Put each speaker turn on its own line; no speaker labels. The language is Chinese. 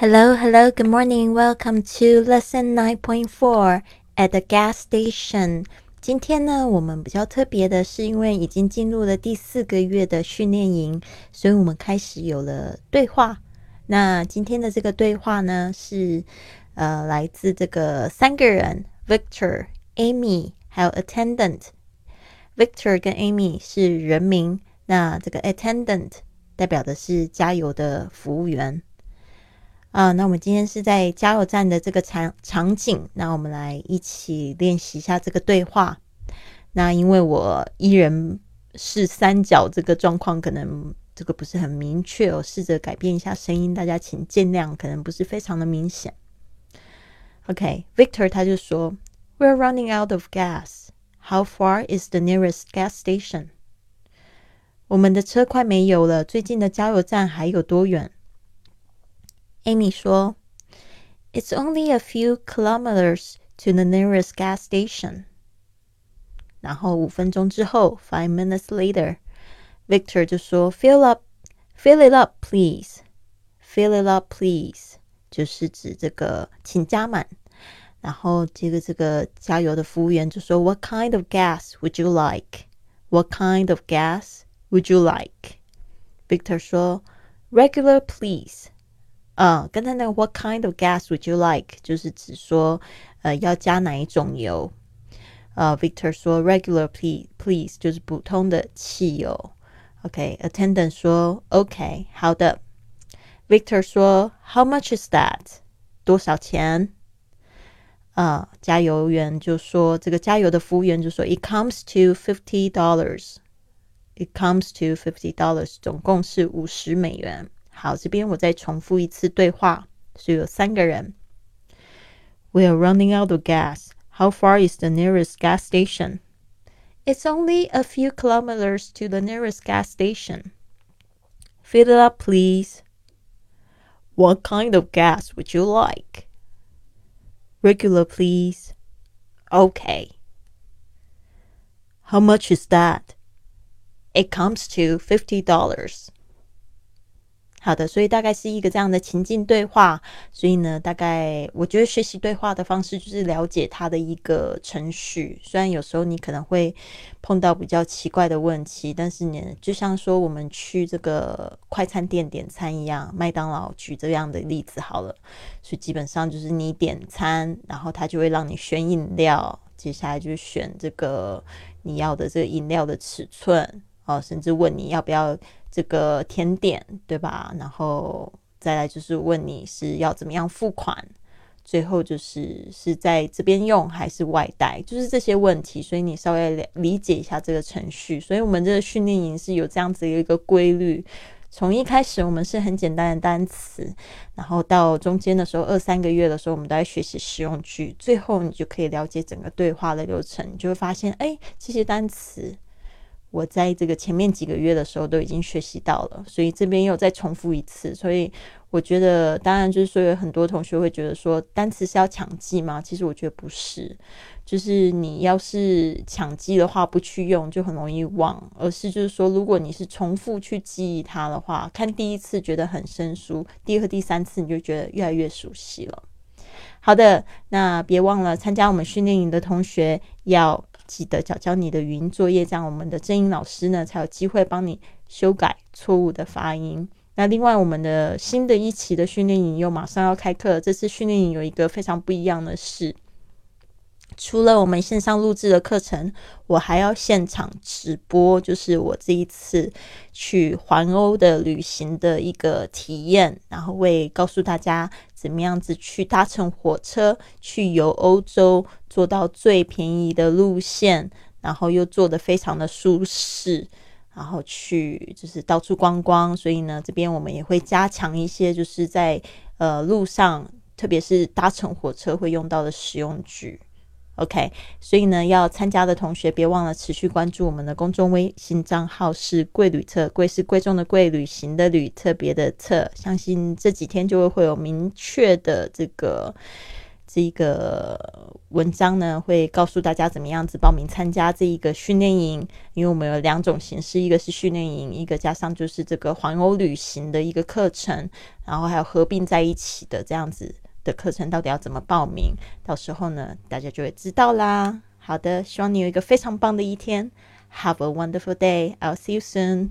Hello, hello, good morning. Welcome to lesson nine point four at the gas station. 今天呢，我们比较特别的是，因为已经进入了第四个月的训练营，所以我们开始有了对话。那今天的这个对话呢，是呃来自这个三个人：Victor、Amy 还有 Attendant。Victor 跟 Amy 是人名，那这个 Attendant 代表的是加油的服务员。啊，那我们今天是在加油站的这个场场景，那我们来一起练习一下这个对话。那因为我一人是三角这个状况，可能这个不是很明确，我试着改变一下声音，大家请见谅，可能不是非常的明显。OK，Victor 他就说：“We're running out of gas. How far is the nearest gas station？” 我们的车快没油了，最近的加油站还有多远 ？Amy 说：“It's only a few kilometers to the nearest gas station。”然后五分钟之后，five minutes later，Victor 就说：“Fill up, fill it up, please. Fill it up, please。”就是指这个，请加满。然后这个这个加油的服务员就说：“What kind of gas would you like? What kind of gas would you like?” Victor 说：“Regular, please.” 嗯，刚才那个 What kind of gas would you like？就是指说，呃，要加哪一种油？呃，Victor 说 Regular please please，就是普通的汽油。OK，Attendant 说 OK，好的。Victor 说 How much is that？多少钱？啊，加油员就说这个加油的服务员就说 It comes to fifty dollars。It comes to fifty dollars，总共是五十美元。 好，这边我再重复一次对话，所以有三个人。We are running out of gas. How far is the nearest gas station? It's only a few kilometers to the nearest gas station. Fill it up, please. What kind of gas would you like? Regular, please. Okay. How much is that? It comes to $50. 好的，所以大概是一个这样的情境对话。所以呢，大概我觉得学习对话的方式就是了解它的一个程序。虽然有时候你可能会碰到比较奇怪的问题，但是呢，就像说我们去这个快餐店点餐一样，麦当劳举这样的例子好了。所以基本上就是你点餐，然后他就会让你选饮料，接下来就选这个你要的这个饮料的尺寸哦，甚至问你要不要。这个甜点对吧？然后再来就是问你是要怎么样付款，最后就是是在这边用还是外带，就是这些问题。所以你稍微理解一下这个程序。所以我们这个训练营是有这样子一个规律。从一开始我们是很简单的单词，然后到中间的时候二三个月的时候，我们都在学习实用句，最后你就可以了解整个对话的流程，你就会发现，哎，这些单词。我在这个前面几个月的时候都已经学习到了，所以这边又再重复一次。所以我觉得，当然就是说，有很多同学会觉得说，单词是要抢记吗？其实我觉得不是，就是你要是抢记的话，不去用就很容易忘，而是就是说，如果你是重复去记忆它的话，看第一次觉得很生疏，第二、第三次你就觉得越来越熟悉了。好的，那别忘了参加我们训练营的同学要。记得交交你的语音作业，这样我们的正音老师呢才有机会帮你修改错误的发音。那另外，我们的新的一期的训练营又马上要开课了，这次训练营有一个非常不一样的事。除了我们线上录制的课程，我还要现场直播，就是我这一次去环欧的旅行的一个体验，然后会告诉大家怎么样子去搭乘火车去游欧洲，坐到最便宜的路线，然后又坐的非常的舒适，然后去就是到处观光。所以呢，这边我们也会加强一些，就是在呃路上，特别是搭乘火车会用到的实用句。OK，所以呢，要参加的同学别忘了持续关注我们的公众微信账号是“贵旅特”，贵是贵重的贵，旅行的旅，特别的特。相信这几天就会会有明确的这个这个文章呢，会告诉大家怎么样子报名参加这一个训练营。因为我们有两种形式，一个是训练营，一个加上就是这个环欧旅行的一个课程，然后还有合并在一起的这样子的课程，到底要怎么报名？到时候呢，大家就会知道啦。好的，希望你有一个非常棒的一天。Have a wonderful day. I'll see you soon.